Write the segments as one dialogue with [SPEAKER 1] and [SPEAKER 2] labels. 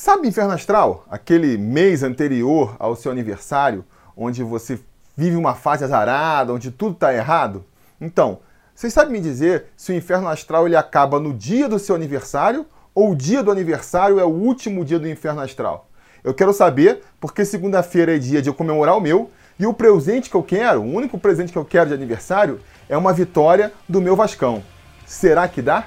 [SPEAKER 1] Sabe Inferno Astral? Aquele mês anterior ao seu aniversário, onde você vive uma fase azarada, onde tudo está errado? Então, vocês sabem me dizer se o Inferno Astral ele acaba no dia do seu aniversário ou o dia do aniversário é o último dia do Inferno Astral? Eu quero saber, porque segunda-feira é dia de eu comemorar o meu, e o presente que eu quero, o único presente que eu quero de aniversário, é uma vitória do meu Vascão. Será que dá?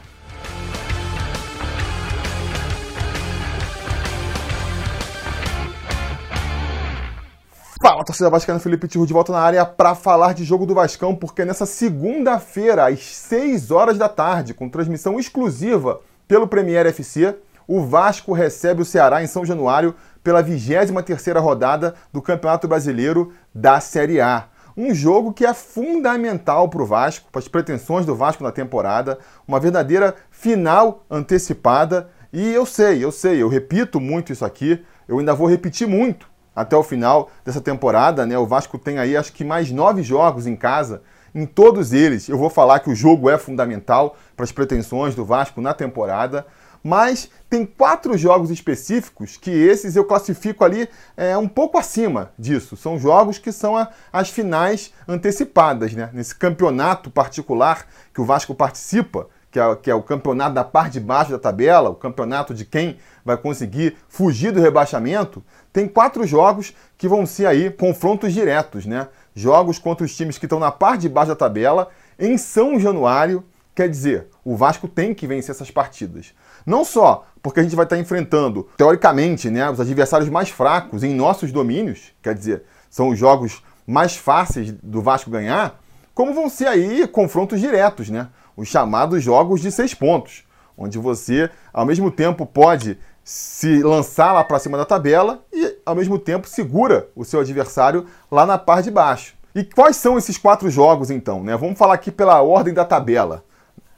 [SPEAKER 1] Fala, torcida vascaína, Felipe Tiru de volta na área para falar de jogo do Vascão, porque nessa segunda-feira, às 6 horas da tarde, com transmissão exclusiva pelo Premier FC, o Vasco recebe o Ceará em São Januário pela 23ª rodada do Campeonato Brasileiro da Série A. Um jogo que é fundamental para o Vasco, para as pretensões do Vasco na temporada, uma verdadeira final antecipada. E eu sei, eu sei, eu repito muito isso aqui, eu ainda vou repetir muito até o final dessa temporada. Né? O Vasco tem aí acho que mais nove jogos em casa. Em todos eles, eu vou falar que o jogo é fundamental para as pretensões do Vasco na temporada. Mas tem quatro jogos específicos que esses eu classifico ali é, um pouco acima disso. São jogos que são a, as finais antecipadas, né? Nesse campeonato particular que o Vasco participa, que é, que é, o campeonato da parte de baixo da tabela, o campeonato de quem vai conseguir fugir do rebaixamento, tem quatro jogos que vão ser aí confrontos diretos, né? Jogos contra os times que estão na parte de baixo da tabela, em São Januário. Quer dizer, o Vasco tem que vencer essas partidas. Não só porque a gente vai estar enfrentando, teoricamente, né, os adversários mais fracos em nossos domínios, quer dizer, são os jogos mais fáceis do Vasco ganhar, como vão ser aí confrontos diretos, né? Os chamados jogos de seis pontos, onde você, ao mesmo tempo, pode se lançar lá para cima da tabela e, ao mesmo tempo, segura o seu adversário lá na parte de baixo. E quais são esses quatro jogos, então? Né? Vamos falar aqui pela ordem da tabela.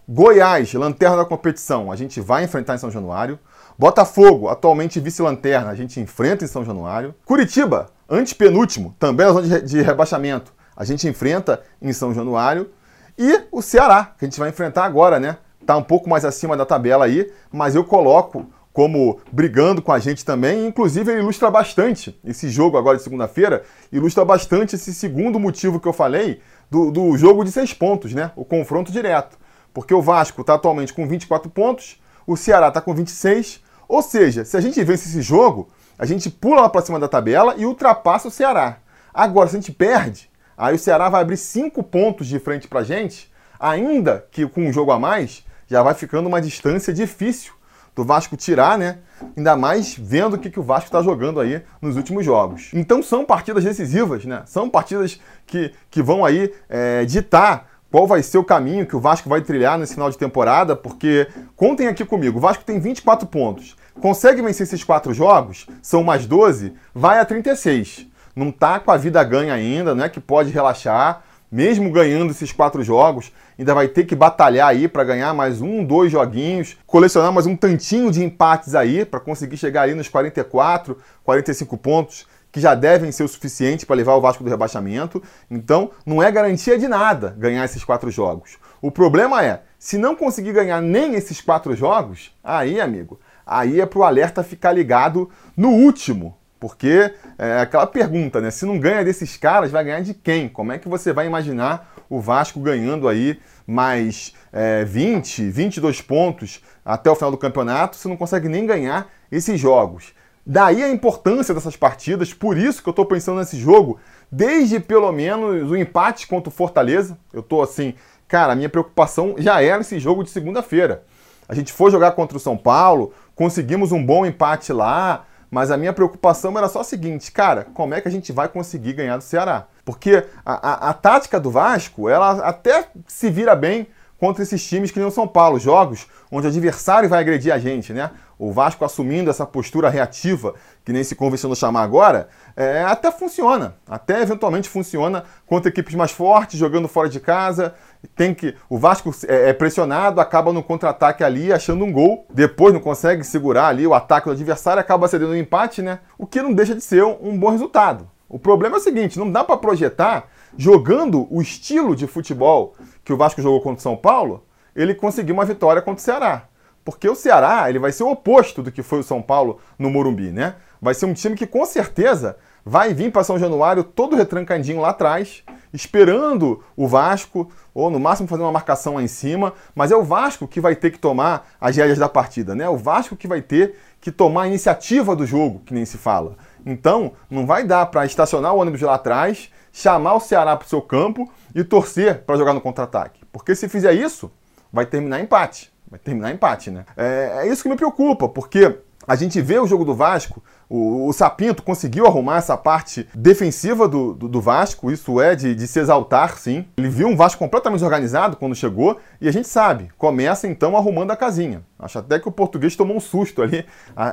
[SPEAKER 1] Goiás, lanterna da competição, a gente vai enfrentar em São Januário. Botafogo, atualmente vice-lanterna, a gente enfrenta em São Januário. Curitiba, antepenúltimo, também na zona de rebaixamento, a gente enfrenta em São Januário. E o Ceará, que a gente vai enfrentar agora, né? Tá um pouco mais acima da tabela aí, mas eu coloco como brigando com a gente também. Inclusive, ele ilustra bastante esse jogo agora de segunda-feira, ilustra bastante esse segundo motivo que eu falei do, do jogo de seis pontos, né? O confronto direto. Porque o Vasco está atualmente com 24 pontos, o Ceará está com 26. Ou seja, se a gente vence esse jogo, a gente pula lá para cima da tabela e ultrapassa o Ceará. Agora, se a gente perde, aí o Ceará vai abrir cinco pontos de frente para gente, ainda que com um jogo a mais, já vai ficando uma distância difícil do Vasco tirar, né? Ainda mais vendo o que, que o Vasco está jogando aí nos últimos jogos. Então são partidas decisivas, né? São partidas que, que vão aí é, ditar qual vai ser o caminho que o Vasco vai trilhar nesse final de temporada, porque contem aqui comigo, o Vasco tem 24 pontos. Consegue vencer esses quatro jogos, são mais 12, vai a 36. Não tá com a vida ganha ainda, não é que pode relaxar mesmo ganhando esses quatro jogos, ainda vai ter que batalhar aí para ganhar mais um, dois joguinhos, colecionar mais um tantinho de empates aí para conseguir chegar ali nos 44, 45 pontos que já devem ser o suficiente para levar o Vasco do rebaixamento. Então, não é garantia de nada ganhar esses quatro jogos. O problema é, se não conseguir ganhar nem esses quatro jogos, aí, amigo, aí é para o alerta ficar ligado no último, porque é aquela pergunta, né? Se não ganha desses caras, vai ganhar de quem? Como é que você vai imaginar o Vasco ganhando aí mais é, 20, 22 pontos até o final do campeonato se não consegue nem ganhar esses jogos? Daí a importância dessas partidas, por isso que eu estou pensando nesse jogo, desde pelo menos o empate contra o Fortaleza. Eu estou assim, cara, a minha preocupação já era esse jogo de segunda-feira. A gente foi jogar contra o São Paulo, conseguimos um bom empate lá, mas a minha preocupação era só a seguinte, cara, como é que a gente vai conseguir ganhar do Ceará? Porque a, a, a tática do Vasco, ela até se vira bem contra esses times que nem o São Paulo, jogos onde o adversário vai agredir a gente, né? O Vasco assumindo essa postura reativa, que nem se convencionou chamar agora, é, até funciona, até eventualmente funciona contra equipes mais fortes, jogando fora de casa. Tem que o Vasco é, é pressionado, acaba no contra-ataque ali, achando um gol, depois não consegue segurar ali o ataque do adversário, acaba cedendo um empate, né? O que não deixa de ser um, um bom resultado. O problema é o seguinte, não dá para projetar jogando o estilo de futebol que o Vasco jogou contra o São Paulo, ele conseguiu uma vitória contra o Ceará. Porque o Ceará ele vai ser o oposto do que foi o São Paulo no Morumbi, né? Vai ser um time que com certeza vai vir para São Januário todo retrancadinho lá atrás, esperando o Vasco, ou no máximo fazer uma marcação lá em cima, mas é o Vasco que vai ter que tomar as rédeas da partida, né? O Vasco que vai ter que tomar a iniciativa do jogo, que nem se fala. Então, não vai dar para estacionar o ônibus lá atrás, chamar o Ceará para o seu campo e torcer para jogar no contra-ataque. Porque se fizer isso, vai terminar empate. Vai terminar empate, né? É, é isso que me preocupa, porque a gente vê o jogo do Vasco, o, o Sapinto conseguiu arrumar essa parte defensiva do, do, do Vasco, isso é de, de, se exaltar, sim. Ele viu um Vasco completamente organizado quando chegou, e a gente sabe, começa então arrumando a casinha. Acho até que o português tomou um susto ali,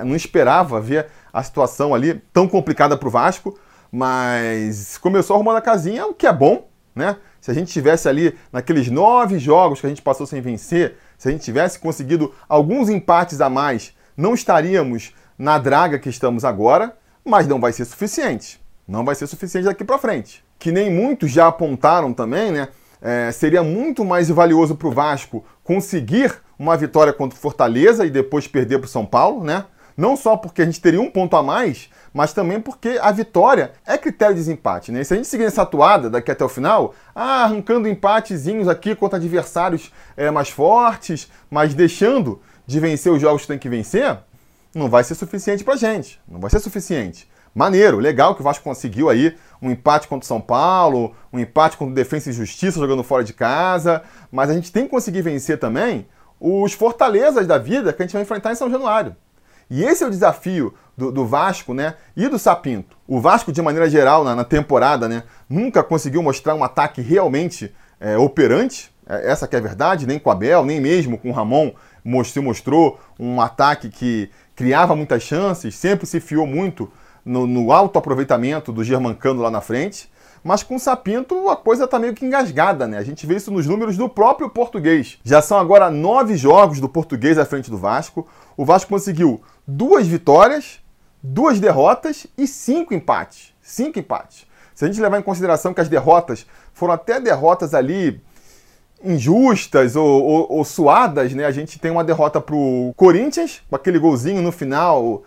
[SPEAKER 1] não esperava ver a situação ali tão complicada para o Vasco, mas começou arrumando a casinha, o que é bom, né? Se a gente tivesse ali naqueles nove jogos que a gente passou sem vencer, se a gente tivesse conseguido alguns empates a mais não estaríamos na draga que estamos agora, mas não vai ser suficiente. Não vai ser suficiente daqui para frente. Que nem muitos já apontaram também, né? É, seria muito mais valioso para o Vasco conseguir uma vitória contra o Fortaleza e depois perder para o São Paulo, né? Não só porque a gente teria um ponto a mais, mas também porque a vitória é critério de desempate, né? E se a gente seguir essa atuada daqui até o final, ah, arrancando empatezinhos aqui contra adversários é, mais fortes, mas deixando de vencer os jogos que tem que vencer, não vai ser suficiente pra gente. Não vai ser suficiente. Maneiro, legal que o Vasco conseguiu aí um empate contra o São Paulo, um empate contra o Defensa e Justiça jogando fora de casa, mas a gente tem que conseguir vencer também os fortalezas da vida que a gente vai enfrentar em São Januário. E esse é o desafio do, do Vasco, né? E do Sapinto. O Vasco, de maneira geral, na, na temporada, né? Nunca conseguiu mostrar um ataque realmente é, operante. É, essa que é a verdade, nem com o Abel, nem mesmo com o Ramon mostrou, mostrou um ataque que criava muitas chances, sempre se fiou muito no, no alto aproveitamento do Germancano lá na frente. Mas com o Sapinto a coisa está meio que engasgada, né? A gente vê isso nos números do próprio português. Já são agora nove jogos do português à frente do Vasco. O Vasco conseguiu duas vitórias, duas derrotas e cinco empates. Cinco empates. Se a gente levar em consideração que as derrotas foram até derrotas ali injustas ou, ou, ou, suadas, né? A gente tem uma derrota pro Corinthians, com aquele golzinho no final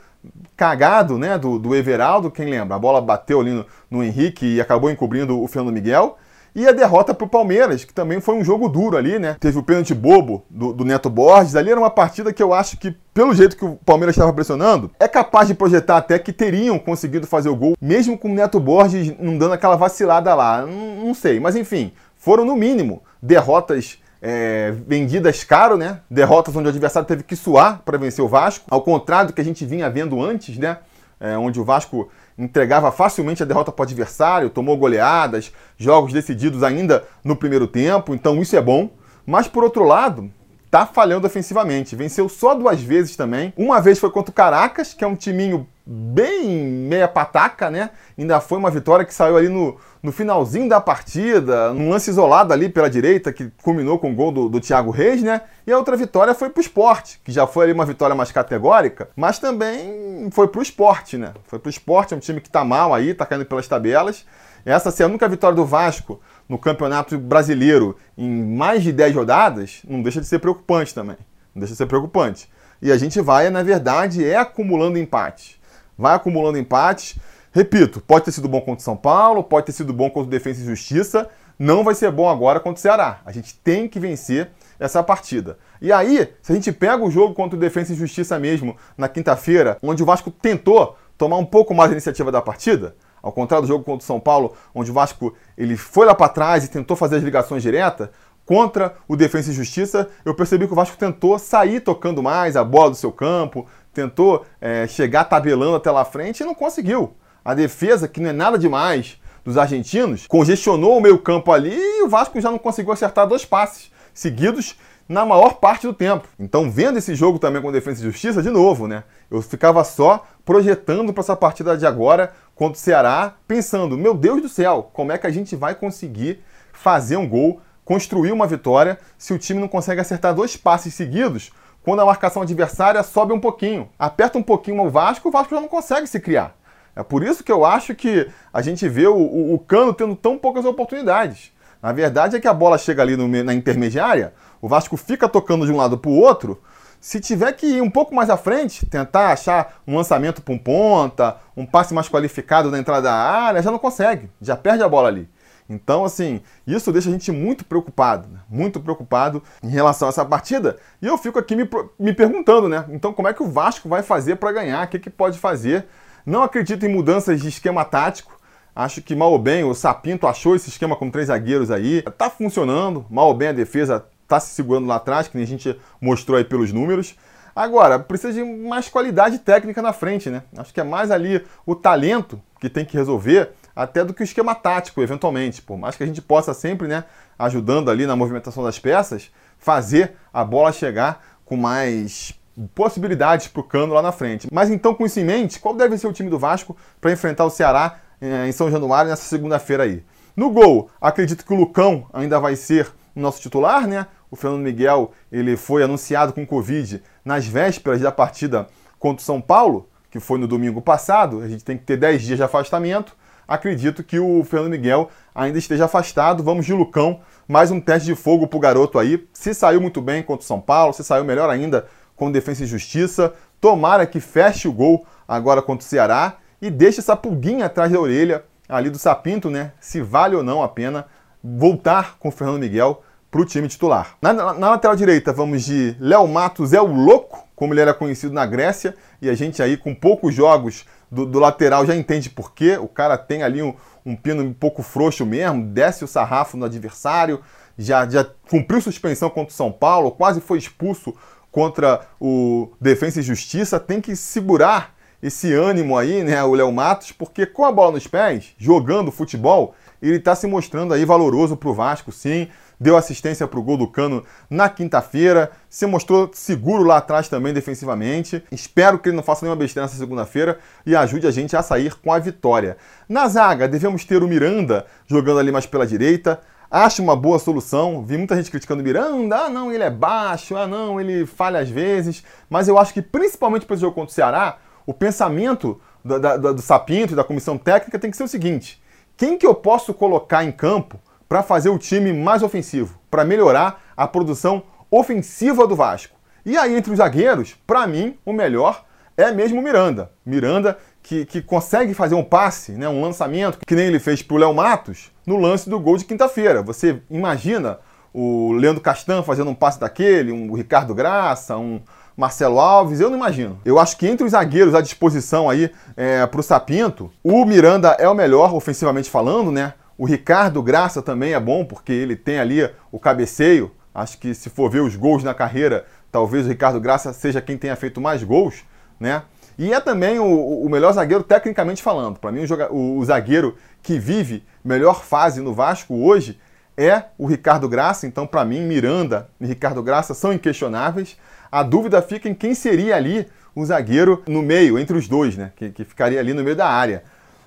[SPEAKER 1] cagado, né? Do, do Everaldo, quem lembra? A bola bateu ali no, no Henrique e acabou encobrindo o Fernando Miguel. E a derrota para o Palmeiras, que também foi um jogo duro ali, né? Teve o pênalti bobo do, do, Neto Borges. Ali era uma partida que eu acho que, pelo jeito que o Palmeiras estava pressionando, é capaz de projetar até que teriam conseguido fazer o gol, mesmo com o Neto Borges não dando aquela vacilada lá. Não, não sei, mas enfim, foram no mínimo derrotas é, vendidas caro, né? Derrotas onde o adversário teve que suar para vencer o Vasco, ao contrário do que a gente vinha vendo antes, né? É, onde o Vasco entregava facilmente a derrota para o adversário, tomou goleadas, jogos decididos ainda no primeiro tempo, então isso é bom. Mas por outro lado, tá falhando ofensivamente. Venceu só duas vezes também. Uma vez foi contra o Caracas, que é um timinho bem meia pataca, né? Ainda foi uma vitória que saiu ali no, no finalzinho da partida, num lance isolado ali pela direita, que culminou com o gol do, do Thiago Reis, né? E a outra vitória foi pro esporte, que já foi ali uma vitória mais categórica, mas também foi pro esporte, né? Foi pro esporte, é um time que tá mal aí, tá caindo pelas tabelas. Essa ser a única vitória do Vasco no Campeonato Brasileiro em mais de 10 rodadas, não deixa de ser preocupante também. Não deixa de ser preocupante. E a gente vai, na verdade, é acumulando empates vai acumulando empates. Repito, pode ter sido bom contra o São Paulo, pode ter sido bom contra o Defesa e Justiça, não vai ser bom agora contra o Ceará. A gente tem que vencer essa partida. E aí, se a gente pega o jogo contra o Defesa e Justiça mesmo, na quinta-feira, onde o Vasco tentou tomar um pouco mais a iniciativa da partida, ao contrário do jogo contra o São Paulo, onde o Vasco ele foi lá para trás e tentou fazer as ligações diretas, contra o Defesa e Justiça, eu percebi que o Vasco tentou sair tocando mais a bola do seu campo, tentou é, chegar tabelando até lá frente e não conseguiu. A defesa, que não é nada demais dos argentinos, congestionou o meio campo ali e o Vasco já não conseguiu acertar dois passes seguidos na maior parte do tempo. Então, vendo esse jogo também com Defesa e Justiça, de novo, né? Eu ficava só projetando para essa partida de agora contra o Ceará, pensando, meu Deus do céu, como é que a gente vai conseguir fazer um gol, construir uma vitória, se o time não consegue acertar dois passes seguidos quando a marcação adversária sobe um pouquinho. Aperta um pouquinho o Vasco, o Vasco já não consegue se criar. É por isso que eu acho que a gente vê o, o, o Cano tendo tão poucas oportunidades. Na verdade é que a bola chega ali no, na intermediária, o Vasco fica tocando de um lado para o outro, Se tiver que ir um pouco mais à frente, tentar achar um lançamento para um ponta, um passe mais qualificado na entrada da área, já não consegue, já perde a bola ali. Então, assim, isso deixa a gente muito preocupado, né? muito preocupado em relação a essa partida. E eu fico aqui me, me perguntando, né? Então, como é que o Vasco vai fazer para ganhar? O que, que pode fazer? Não acredito em mudanças de esquema tático. Acho que mal ou bem o Sapinto achou esse esquema com três zagueiros aí. Tá funcionando. Mal ou bem a defesa tá se segurando lá atrás, que nem a gente mostrou aí pelos números. Agora, precisa de mais qualidade técnica na frente, né? Acho que é mais ali o talento que tem que resolver até do que o esquema tático, eventualmente. Por mais que a gente possa sempre, né, ajudando ali na movimentação das peças, fazer a bola chegar com mais possibilidades para o cano lá na frente. Mas então, com isso em mente, qual deve ser o time do Vasco para enfrentar o Ceará eh, em São Januário nessa segunda-feira aí? No gol, acredito que o Lucão ainda vai ser nosso titular, né? O Fernando Miguel ele foi anunciado com Covid nas vésperas da partida contra o São Paulo, que foi no domingo passado. A gente tem que ter 10 dias de afastamento acredito que o Fernando Miguel ainda esteja afastado. Vamos de Lucão, mais um teste de fogo pro garoto aí. Se saiu muito bem contra o São Paulo, se saiu melhor ainda com Defesa e Justiça. Tomara que feche o gol agora contra o Ceará e deixe essa pulguinha atrás da orelha ali do Sapinto, né? Se vale ou não a pena voltar com o Fernando Miguel para o time titular. Na, na, na, lateral direita, vamos de Léo Matos, é o louco, como ele era conhecido na Grécia, e a gente aí com poucos jogos do, do lateral já entende por quê. O cara tem ali um, um pino um pouco frouxo mesmo, desce o sarrafo no adversário, já, já cumpriu suspensão contra o São Paulo, quase foi expulso contra o Defensa e Justiça, tem que segurar esse ânimo aí, né, o Léo Matos, porque com a bola nos pés, jogando futebol, ele está se mostrando aí valoroso para o Vasco, sim deu assistência para o gol do Cano na quinta-feira, se mostrou seguro lá atrás também defensivamente. Espero que ele não faça nenhuma besteira nessa segunda-feira e ajude a gente a sair com a vitória. Na zaga, devemos ter o Miranda jogando ali mais pela direita. Acho uma boa solução. Vi muita gente criticando o Miranda. Ah, não, ele é baixo. Ah, não, ele falha às vezes. Mas eu acho que, principalmente para esse jogo contra o Ceará, o pensamento do, do, do Sapinto e da comissão técnica tem que ser o seguinte: quem que eu posso colocar em campo para fazer o time mais ofensivo, para melhorar a produção ofensiva do Vasco. E aí, entre os zagueiros, para mim, o melhor é mesmo o Miranda. Miranda que, que consegue fazer um passe, né, um lançamento, que nem ele fez para o Léo Matos no lance do gol de quinta-feira. Você imagina o Leandro Castan fazendo um passe daquele, um Ricardo Graça, um Marcelo Alves, eu não imagino. Eu acho que entre os zagueiros à disposição aí é, para o Sapinto, o Miranda é o melhor, ofensivamente falando, né? O Ricardo Graça também é bom, porque ele tem ali o cabeceio. Acho que se for ver os gols na carreira, talvez o Ricardo Graça seja quem tenha feito mais gols, né? E é também o, o melhor zagueiro, tecnicamente falando. Para mim, o, o, o, zagueiro que vive melhor fase no Vasco hoje é o Ricardo Graça. Então, para mim, Miranda e Ricardo Graça são inquestionáveis. A dúvida fica em quem seria ali o zagueiro no meio, entre os dois, né? Que, que ficaria ali no meio da área.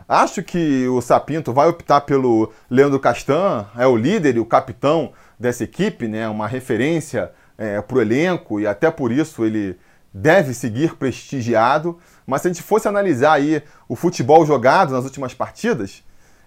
[SPEAKER 1] Acho que o Sapinto vai optar pelo Leandro Castan, é o líder e o capitão dessa equipe, né? uma referência é, para o elenco e até por isso ele deve seguir prestigiado. Mas se a gente fosse analisar aí o futebol jogado nas últimas partidas,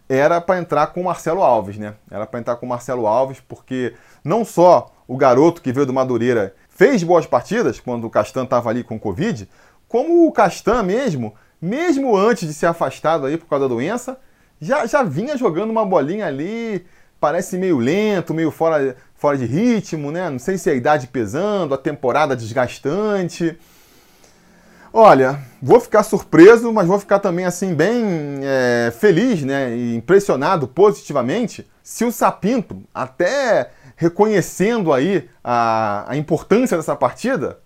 [SPEAKER 1] era para entrar com o Marcelo Alves, né? Era para entrar com o Marcelo Alves, porque não só o garoto que veio do Madureira fez boas partidas quando o Castan estava ali com Covid, como o Castan mesmo mesmo antes de ser afastado aí por causa da doença, já, já vinha jogando uma bolinha ali, parece meio lento, meio fora, fora de ritmo, né? Não sei se é a idade pesando, a temporada desgastante. Olha, vou ficar surpreso, mas vou ficar também assim bem é, feliz, né? E impressionado positivamente se o Sapinto, até reconhecendo aí a, a importância dessa partida,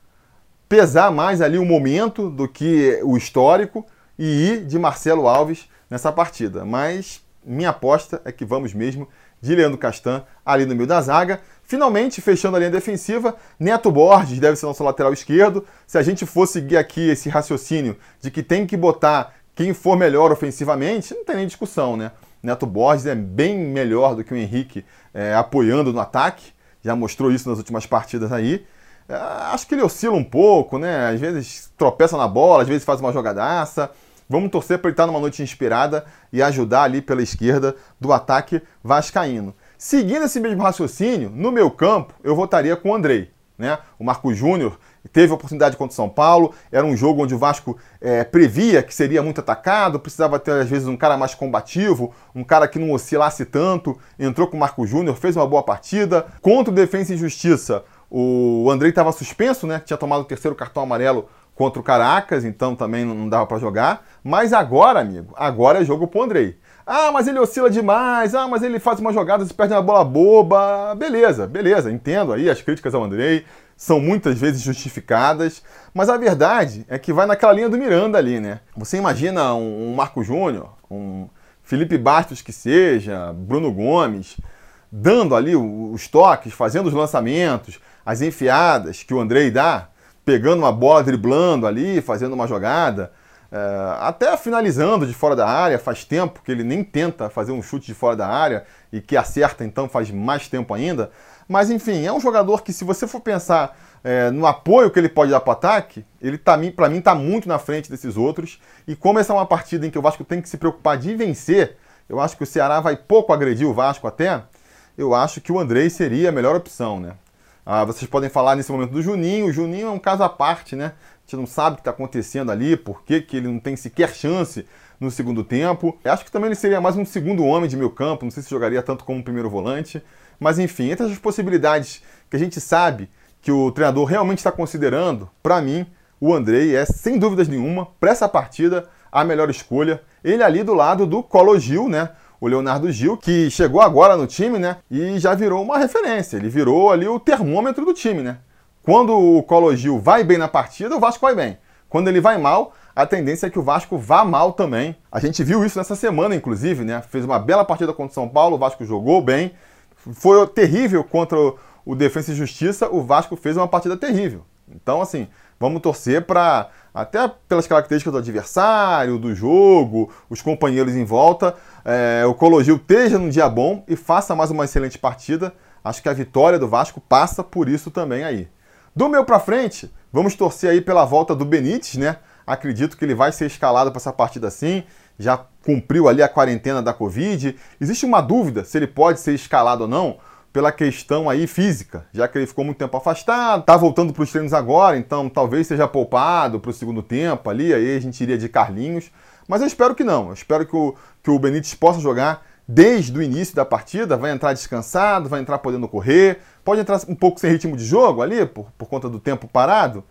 [SPEAKER 1] pesar mais ali o momento do que o histórico e ir de Marcelo Alves nessa partida. Mas minha aposta é que vamos mesmo de Leandro Castan ali no meio da zaga. Finalmente, fechando a linha defensiva, Neto Borges deve ser nosso lateral esquerdo. Se a gente for seguir aqui esse raciocínio de que tem que botar quem for melhor ofensivamente, não tem nem discussão, né? Neto Borges é bem melhor do que o Henrique é, apoiando no ataque. Já mostrou isso nas últimas partidas aí. É, acho que ele oscila um pouco, né? Às vezes tropeça na bola, às vezes faz uma jogadaça. Vamos torcer para ele estar numa noite inspirada e ajudar ali pela esquerda do ataque vascaíno. Seguindo esse mesmo raciocínio, no meu campo, eu votaria com o Andrei. Né? O Marco Júnior teve oportunidade contra o São Paulo, era um jogo onde o Vasco é, previa que seria muito atacado, precisava ter às vezes um cara mais combativo, um cara que não oscilasse tanto, entrou com o Marco Júnior, fez uma boa partida. Contra o Defensa e Justiça, o Andrei estava suspenso, né? Tinha tomado o terceiro cartão amarelo contra o Caracas, então também não dava para jogar. Mas agora, amigo, agora é jogo pro Andrei. Ah, mas ele oscila demais. Ah, mas ele faz uma jogada e perde uma bola boba. Beleza, beleza, entendo aí as críticas ao Andrei. São muitas vezes justificadas, mas a verdade é que vai naquela linha do Miranda ali, né? Você imagina um, um Marco Júnior, um Felipe Bastos que seja, Bruno Gomes, dando ali os toques, fazendo os lançamentos, as enfiadas que o Andrei dá, pegando uma bola, driblando ali, fazendo uma jogada. É, até finalizando de fora da área, faz tempo que ele nem tenta fazer um chute de fora da área e que acerta, então faz mais tempo ainda. Mas enfim, é um jogador que, se você for pensar é, no apoio que ele pode dar para o ataque, ele tá, para mim está muito na frente desses outros. E como essa é uma partida em que o Vasco tem que se preocupar de vencer, eu acho que o Ceará vai pouco agredir o Vasco até. Eu acho que o Andrei seria a melhor opção, né? Ah, vocês podem falar nesse momento do Juninho. O Juninho é um caso à parte, né? A gente não sabe o que está acontecendo ali, por que, que ele não tem sequer chance no segundo tempo. Eu acho que também ele seria mais um segundo homem de meio campo, não sei se jogaria tanto como primeiro volante. Mas enfim, entre as possibilidades que a gente sabe que o treinador realmente está considerando, para mim, o Andrei é, sem dúvidas nenhuma, para essa partida, a melhor escolha. Ele ali do lado do Colo Gil, né? O Leonardo Gil, que chegou agora no time, né? E já virou uma referência. Ele virou ali o termômetro do time, né? Quando o Colo Gil vai bem na partida, o Vasco vai bem. Quando ele vai mal, a tendência é que o Vasco vá mal também. A gente viu isso nessa semana, inclusive, né? Fez uma bela partida contra o São Paulo, o Vasco jogou bem. Foi terrível contra o Defensa e Justiça, o Vasco fez uma partida terrível. Então, assim, vamos torcer para, até pelas características do adversário, do jogo, os companheiros em volta, é, o Colo Gil esteja num dia bom e faça mais uma excelente partida. Acho que a vitória do Vasco passa por isso também aí. Do meu para frente, vamos torcer aí pela volta do Benítez, né? Acredito que ele vai ser escalado para essa partida sim. Já cumpriu ali a quarentena da Covid. Existe uma dúvida se ele pode ser escalado ou não pela questão aí física, já que ele ficou muito tempo afastado, tá voltando para os treinos agora, então talvez seja poupado para o segundo tempo ali, aí a gente iria de Carlinhos. Mas eu espero que não. Eu espero que o, que o Benítez possa jogar desde o início da partida, vai entrar descansado, vai entrar podendo correr, pode entrar um pouco sem ritmo de jogo ali, por, por conta do tempo parado.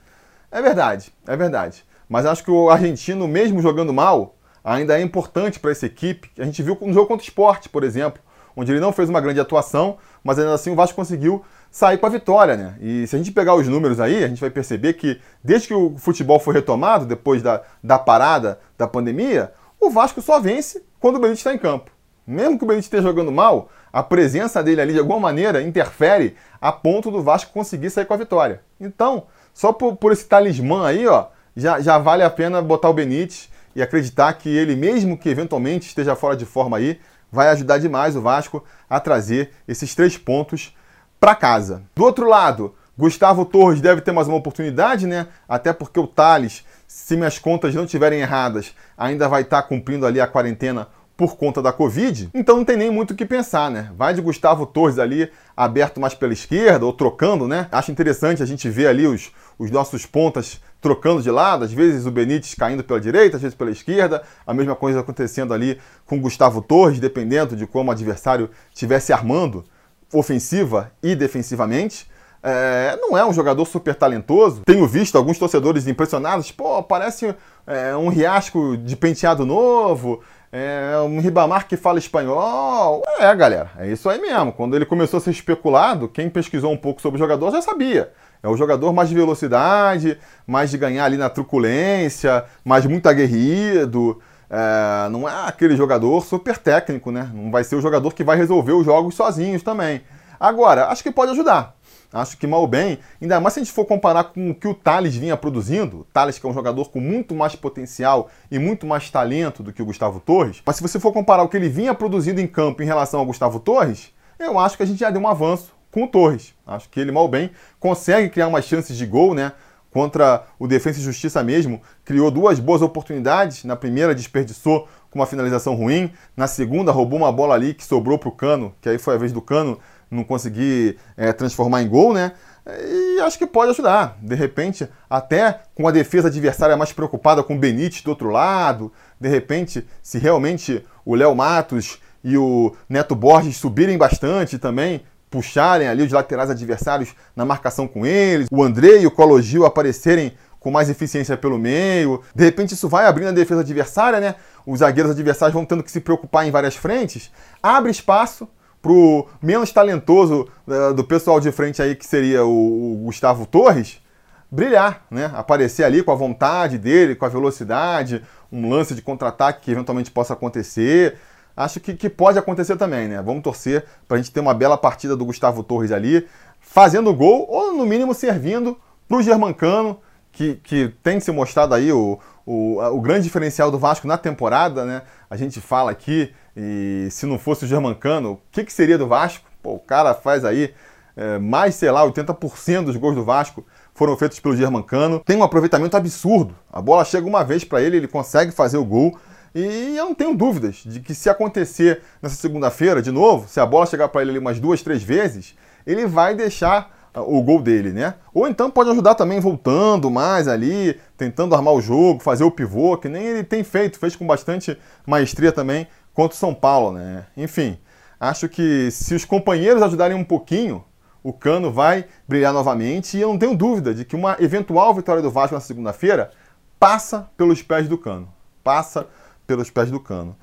[SPEAKER 1] É verdade, é verdade. Mas acho que o argentino, mesmo jogando mal, ainda é importante para essa equipe. A gente viu no jogo contra o esporte, por exemplo, onde ele não fez uma grande atuação, mas ainda assim o Vasco conseguiu sair com a vitória, né? E se a gente pegar os números aí, a gente vai perceber que desde que o futebol foi retomado, depois da, da parada da pandemia, o Vasco só vence quando o Benítez está em campo. Mesmo que o Benítez esteja jogando mal, a presença dele ali de alguma maneira interfere a ponto do Vasco conseguir sair com a vitória. Então, só por, por esse talismã aí, ó, já, já vale a pena botar o Benítez e acreditar que ele, mesmo que eventualmente esteja fora de forma aí, vai ajudar demais o Vasco a trazer esses três pontos para casa. Do outro lado, Gustavo Torres deve ter mais uma oportunidade, né? Até porque o Thales, se minhas contas não estiverem erradas, ainda vai estar tá cumprindo ali a quarentena por conta da Covid, então não tem nem muito o que pensar, né? Vai de Gustavo Torres ali aberto mais pela esquerda ou trocando, né? Acho interessante a gente ver ali os, os nossos pontas trocando de lado, às vezes o Benítez caindo pela direita, às vezes pela esquerda, a mesma coisa acontecendo ali com Gustavo Torres, dependendo de como o adversário estivesse armando ofensiva e defensivamente. É, não é um jogador super talentoso. Tenho visto alguns torcedores impressionados, pô, parece é, um riasco de penteado novo, é, um Ribamar que fala espanhol. É, galera, é isso aí mesmo. Quando ele começou a ser especulado, quem pesquisou um pouco sobre o jogador já sabia. É o jogador mais de velocidade, mais de ganhar ali na truculência, mais muito aguerrido. É, não é aquele jogador super técnico, né? Não vai ser o jogador que vai resolver os jogos sozinhos também. Agora, acho que pode ajudar. Acho que mal bem, ainda mais se a gente for comparar com o que o Thales vinha produzindo, Thales que é um jogador com muito mais potencial e muito mais talento do que o Gustavo Torres, mas se você for comparar o que ele vinha produzindo em campo em relação ao Gustavo Torres, eu acho que a gente já deu um avanço com o Torres. Acho que ele mal bem consegue criar umas chances de gol, né? Contra o Defensa e Justiça mesmo, criou duas boas oportunidades. Na primeira, desperdiçou com uma finalização ruim. Na segunda, roubou uma bola ali que sobrou para o Cano, que aí foi a vez do Cano não conseguir é, transformar em gol, né? E acho que pode ajudar. De repente, até com a defesa adversária mais preocupada com o Benítez do outro lado. De repente, se realmente o Léo Matos e o Neto Borges subirem bastante também, puxarem ali os laterais adversários na marcação com eles, o André e o Cologil aparecerem com mais eficiência pelo meio. De repente isso vai abrindo a defesa adversária, né? Os zagueiros adversários vão tendo que se preocupar em várias frentes. Abre espaço pro menos talentoso uh, do pessoal de frente aí, que seria o, o, Gustavo Torres, brilhar, né? Aparecer ali com a vontade dele, com a velocidade, um lance de contra-ataque que eventualmente possa acontecer. Acho que, que pode acontecer também, né? Vamos torcer para a gente ter uma bela partida do Gustavo Torres ali, fazendo gol ou no mínimo servindo para o Germancano, que, que tem se mostrado aí o, o, o grande diferencial do Vasco na temporada, né? A gente fala aqui, e se não fosse o Germancano, o que, que seria do Vasco? Pô, o cara faz aí é, mais, sei lá, 80% dos gols do Vasco foram feitos pelo Germancano. Tem um aproveitamento absurdo. A bola chega uma vez para ele, ele consegue fazer o gol. E eu não tenho dúvidas de que se acontecer nessa segunda-feira, de novo, se a bola chegar para ele umas duas, três vezes, ele vai deixar o gol dele, né? Ou então pode ajudar também voltando mais ali, tentando armar o jogo, fazer o pivô, que nem ele tem feito, fez com bastante maestria também contra o São Paulo, né? Enfim, acho que se os companheiros ajudarem um pouquinho, o Cano vai brilhar novamente e eu não tenho dúvida de que uma eventual vitória do Vasco na segunda-feira passa pelos pés do Cano. Passa pelos pés do Cano.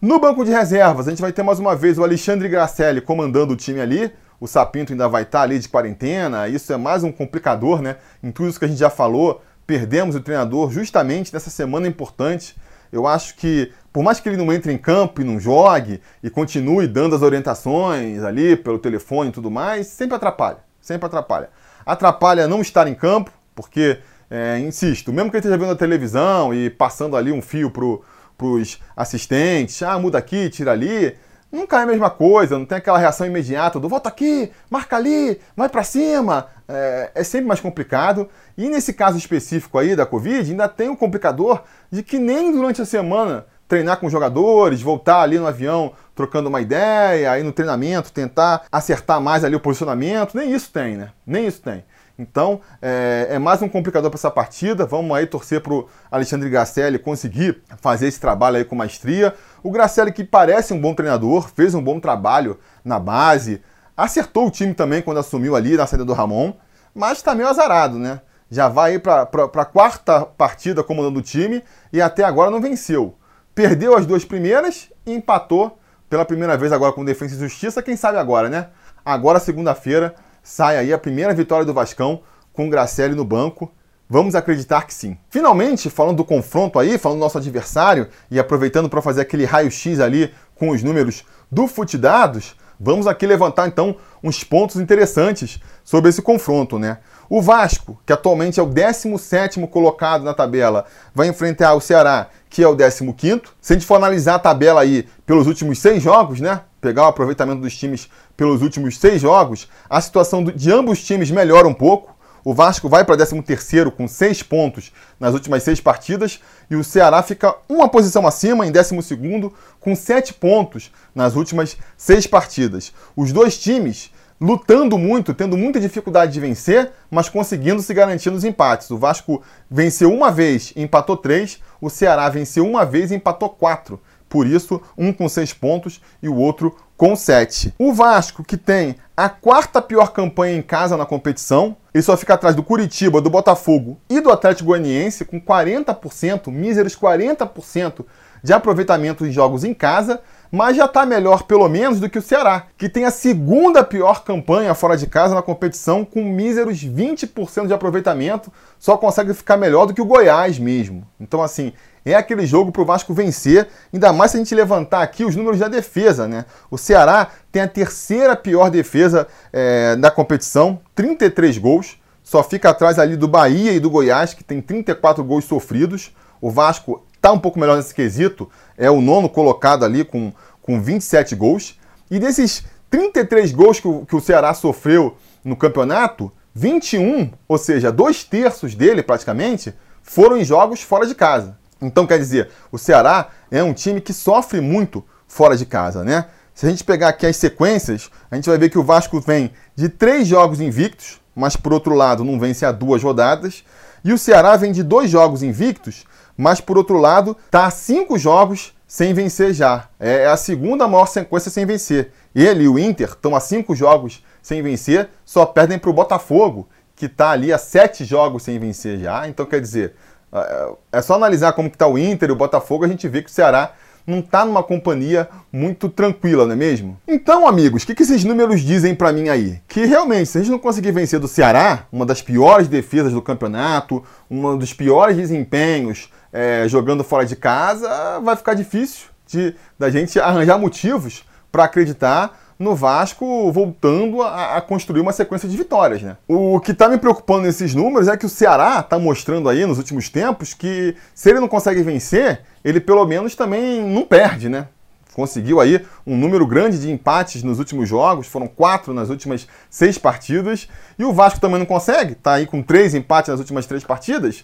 [SPEAKER 1] No banco de reservas, a gente vai ter mais uma vez o Alexandre Gracelli comandando o time ali, o Sapinto ainda vai estar ali de quarentena, isso é mais um complicador, né? Em tudo isso que a gente já falou, perdemos o treinador justamente nessa semana importante. Eu acho que, por mais que ele não entre em campo e não jogue, e continue dando as orientações ali pelo telefone e tudo mais, sempre atrapalha. Sempre atrapalha. Atrapalha não estar em campo, porque, é, insisto, mesmo que ele esteja vendo a televisão e passando ali um fio para os assistentes, ah, muda aqui, tira ali, nunca é a mesma coisa, não tem aquela reação imediata do volta aqui, marca ali, vai para cima. É, é, sempre mais complicado. E nesse caso específico aí da Covid, ainda tem um complicador de que nem durante a semana treinar com jogadores, voltar ali no avião trocando uma ideia, aí no treinamento tentar acertar mais ali o posicionamento, nem isso tem, né? Nem isso tem. Então, é, é mais um complicador para essa partida. Vamos aí torcer para o Alexandre Gracelli conseguir fazer esse trabalho aí com maestria. O Gracelli, que parece um bom treinador, fez um bom trabalho na base, acertou o time também quando assumiu ali na saída do Ramon, mas está meio azarado, né? Já vai para a quarta partida comandando o time e até agora não venceu. Perdeu as duas primeiras e empatou pela primeira vez agora com Defesa e Justiça. Quem sabe agora, né? Agora, segunda-feira, sai aí a primeira vitória do Vascão com o Gracelli no banco. Vamos acreditar que sim. Finalmente, falando do confronto aí, falando do nosso adversário e aproveitando para fazer aquele raio-x ali com os números do Futidados, vamos aqui levantar então uns pontos interessantes sobre esse confronto, né? O Vasco, que atualmente é o 17º colocado na tabela, vai enfrentar o Ceará, que é o 15º. Se a gente for analisar a tabela aí pelos últimos seis jogos, né? Pegar o aproveitamento dos times pelos últimos seis jogos, a situação de ambos times melhora um pouco. O Vasco vai para 13º com seis pontos nas últimas seis partidas e o Ceará fica uma posição acima, em 12º, com sete pontos nas últimas seis partidas. Os dois times lutando muito, tendo muita dificuldade de vencer, mas conseguindo se garantir nos empates. O Vasco venceu uma vez e empatou três, o Ceará venceu uma vez e empatou quatro. Por isso, um com seis pontos e o outro com sete. O Vasco, que tem a quarta pior campanha em casa na competição, ele só fica atrás do Curitiba, do Botafogo e do Atlético Goianiense, com 40%, míseros 40% de aproveitamento em jogos em casa, mas já está melhor, pelo menos, do que o Ceará, que tem a segunda pior campanha fora de casa na competição, com míseros 20% de aproveitamento, só consegue ficar melhor do que o Goiás mesmo. Então, assim, é aquele jogo para o Vasco vencer, ainda mais se a gente levantar aqui os números da defesa, né? O Ceará tem a terceira pior defesa é, da competição, 33 gols, só fica atrás ali do Bahia e do Goiás, que tem 34 gols sofridos. O Vasco está um pouco melhor nesse quesito, é o nono colocado ali com, com 27 gols. E desses 33 gols que o, que o Ceará sofreu no campeonato, 21, ou seja, dois terços dele praticamente, foram em jogos fora de casa. Então, quer dizer, o Ceará é um time que sofre muito fora de casa, né? Se a gente pegar aqui as sequências, a gente vai ver que o Vasco vem de três jogos invictos, mas por outro lado não vence há duas rodadas. E o Ceará vem de dois jogos invictos, mas por outro lado a cinco jogos sem vencer já. É, é a segunda maior sequência sem vencer. Ele e o Inter estão a cinco jogos sem vencer, só perdem para o Botafogo, que está ali a sete jogos sem vencer já. Então, quer dizer, é, é só analisar como está o Inter e o Botafogo, a gente vê que o Ceará não está numa companhia muito tranquila, não é mesmo? Então, amigos, o que, que esses números dizem para mim aí? Que realmente, se a gente não conseguir vencer do Ceará, uma das piores defesas do campeonato, um dos piores desempenhos é, jogando fora de casa, vai ficar difícil de da gente arranjar motivos para acreditar no Vasco voltando a, a, construir uma sequência de vitórias. Né? O que está me preocupando nesses números é que o Ceará está mostrando aí nos últimos tempos que se ele não consegue vencer, ele pelo menos também não perde, né? Conseguiu aí um número grande de empates nos últimos jogos, foram quatro nas últimas seis partidas, e o Vasco também não consegue, está aí com três empates nas últimas três partidas.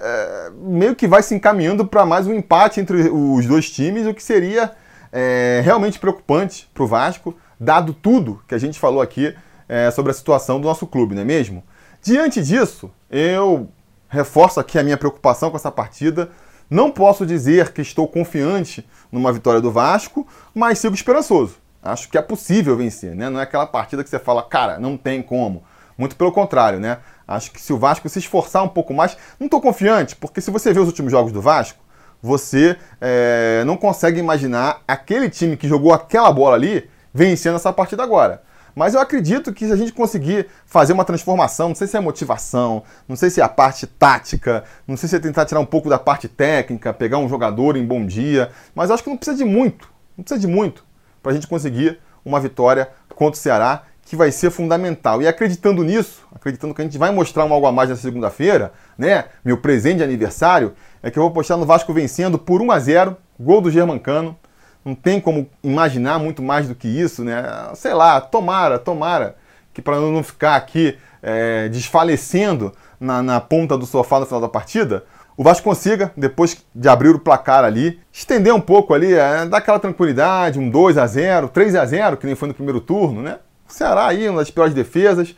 [SPEAKER 1] É, meio que vai se encaminhando para mais um empate entre os dois times, o que seria é, realmente preocupante para o Vasco dado tudo que a gente falou aqui é, sobre a situação do nosso clube, não é mesmo? Diante disso, eu reforço aqui a minha preocupação com essa partida. Não posso dizer que estou confiante numa vitória do Vasco, mas sigo esperançoso. Acho que é possível vencer, né? Não é aquela partida que você fala, cara, não tem como. Muito pelo contrário, né? Acho que se o Vasco se esforçar um pouco mais, não estou confiante, porque se você vê os últimos jogos do Vasco, você é, não consegue imaginar aquele time que jogou aquela bola ali vencendo essa partida agora. Mas eu acredito que se a gente conseguir fazer uma transformação, não sei se é motivação, não sei se é a parte tática, não sei se é tentar tirar um pouco da parte técnica, pegar um jogador em bom dia, mas acho que não precisa de muito, não precisa de muito para a gente conseguir uma vitória contra o Ceará, que vai ser fundamental. E acreditando nisso, acreditando que a gente vai mostrar um algo a mais na segunda-feira, né? Meu presente de aniversário, é que eu vou postar no Vasco vencendo por 1 a 0 gol do Germancano não tem como imaginar muito mais do que isso, né? Sei lá, tomara, tomara, que para não ficar aqui é, desfalecendo na, na ponta do sofá no final da partida, o Vasco consiga, depois de abrir o placar ali, estender um pouco ali, é, dar aquela tranquilidade, um 2 a 0 3 a 0 que nem foi no primeiro turno, né? Ceará aí, uma das piores defesas.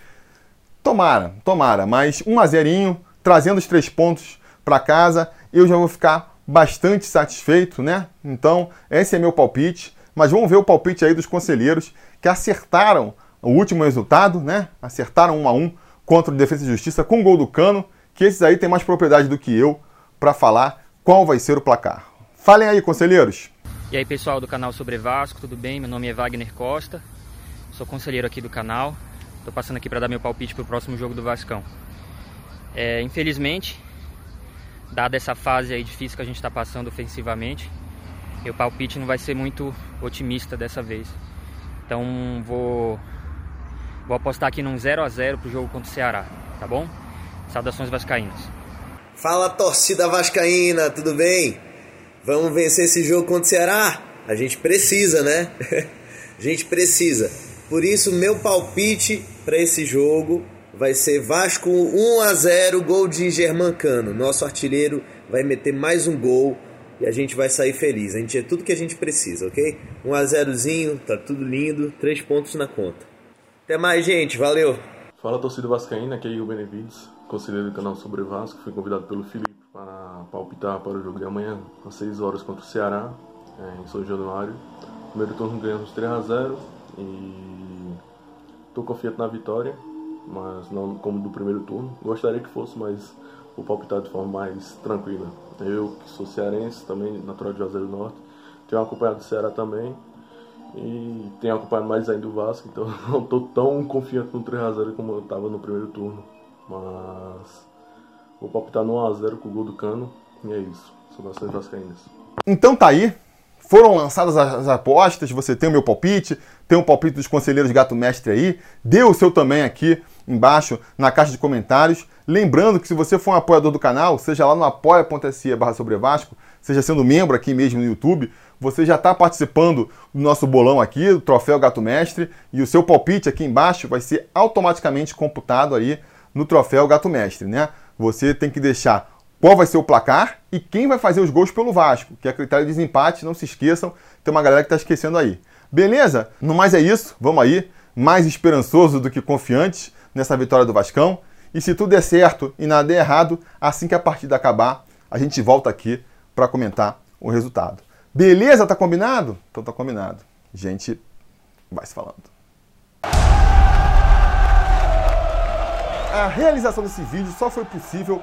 [SPEAKER 1] Tomara, tomara, mas 1 a 0 trazendo os três pontos para casa, eu já vou ficar bastante satisfeito, né? Então, esse é meu palpite. Mas vamos ver o palpite aí dos conselheiros que acertaram o último resultado, né? Acertaram 1 a 1 contra o Defesa e Justiça com o gol do Cano, que esses aí têm mais propriedade do que eu para falar qual vai ser o placar. Falem aí, conselheiros.
[SPEAKER 2] E aí, pessoal do canal Sobre Vasco, tudo bem? Meu nome é Wagner Costa, sou conselheiro aqui do canal. Estou passando aqui para dar meu palpite para o próximo jogo do Vascão. É, infelizmente, dada essa fase aí difícil que a gente está passando ofensivamente, meu palpite não vai ser muito otimista dessa vez. Então vou, vou apostar aqui num 0 a 0 pro jogo contra o Ceará, tá bom? Saudações vascaínas.
[SPEAKER 3] Fala torcida vascaína, tudo bem? Vamos vencer esse jogo contra o Ceará? A gente precisa, né? a gente precisa. Por isso meu palpite para esse jogo vai ser Vasco 1 a 0, gol de Germancano. Nosso artilheiro vai meter mais um gol e a gente vai sair feliz. A gente é tudo que a gente precisa, ok? 1 a 0zinho, tá tudo lindo, três pontos na conta. Até mais, gente, valeu.
[SPEAKER 4] Fala torcida vascaína, aqui é o Benevides, conselheiro do canal Sobre Vasco, fui convidado pelo Felipe para palpitar para o jogo de amanhã às 6 horas contra o Ceará, é, em São Januário. Primeiro turno ganhamos 3 a 0 e tô confiante na vitória mas não como do primeiro turno. Gostaria que fosse, mas vou palpitar de forma mais tranquila. Eu, que sou cearense, também natural de Juazeiro do Norte, tenho acompanhado o Ceará também e tenho acompanhado mais ainda o Vasco, então não estou tão confiante no 3x0 como eu estava no primeiro turno. Mas vou palpitar no 1x0 com o gol do Cano e é isso. Saudações vascaínas.
[SPEAKER 1] Então tá aí, foram lançadas as apostas, você tem o meu palpite, tem o palpite dos conselheiros Gato Mestre aí, dê o seu também aqui embaixo na caixa de comentários. Lembrando que se você for um apoiador do canal, seja lá no apoia.se barra sobre Vasco, seja sendo membro aqui mesmo no YouTube, você já está participando do nosso bolão aqui, do Troféu Gato Mestre, e o seu palpite aqui embaixo vai ser automaticamente computado aí no Troféu Gato Mestre, né? Você tem que deixar qual vai ser o placar e quem vai fazer os gols pelo Vasco, que é critério de desempate, não se esqueçam, tem uma galera que está esquecendo aí. Beleza? No mais é isso, vamos aí, mais esperançoso do que confiante,
[SPEAKER 5] nessa vitória do Vascão. E se tudo der certo e nada der errado, assim que a partida acabar, a gente volta aqui para comentar o resultado. Beleza? Tá combinado? Então tá combinado. Gente vai se falando. A realização desse vídeo só foi possível